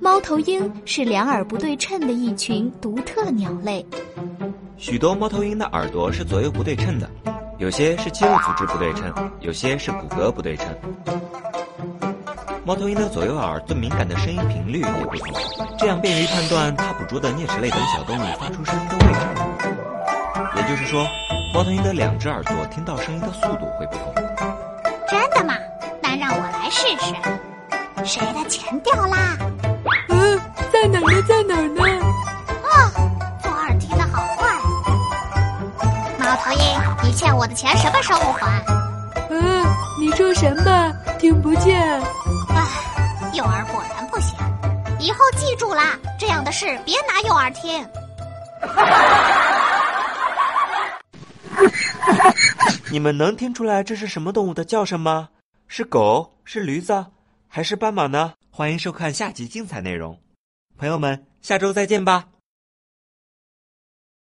猫头鹰是两耳不对称的一群独特鸟类。许多猫头鹰的耳朵是左右不对称的有些是肌肉组织不对称有些是骨骼不对称。猫头鹰的左右耳对敏感的声音频率也不同这样便于判断它捕捉的啮齿类等小动物发出声音的位置也就是说猫头鹰的两只耳朵听到声音的速度会不同。试试。谁的钱掉啦？嗯，在哪儿呢？在哪儿呢？啊，左耳听得好坏。猫头鹰，你欠我的钱什么时候还？嗯，你说什么？听不见。唉，右耳果然不行。以后记住啦，这样的事别拿右耳听。你们能听出来这是什么动物的叫声吗？是狗？是驴子？还是斑马呢？欢迎收看下集精彩内容，朋友们，下周再见吧。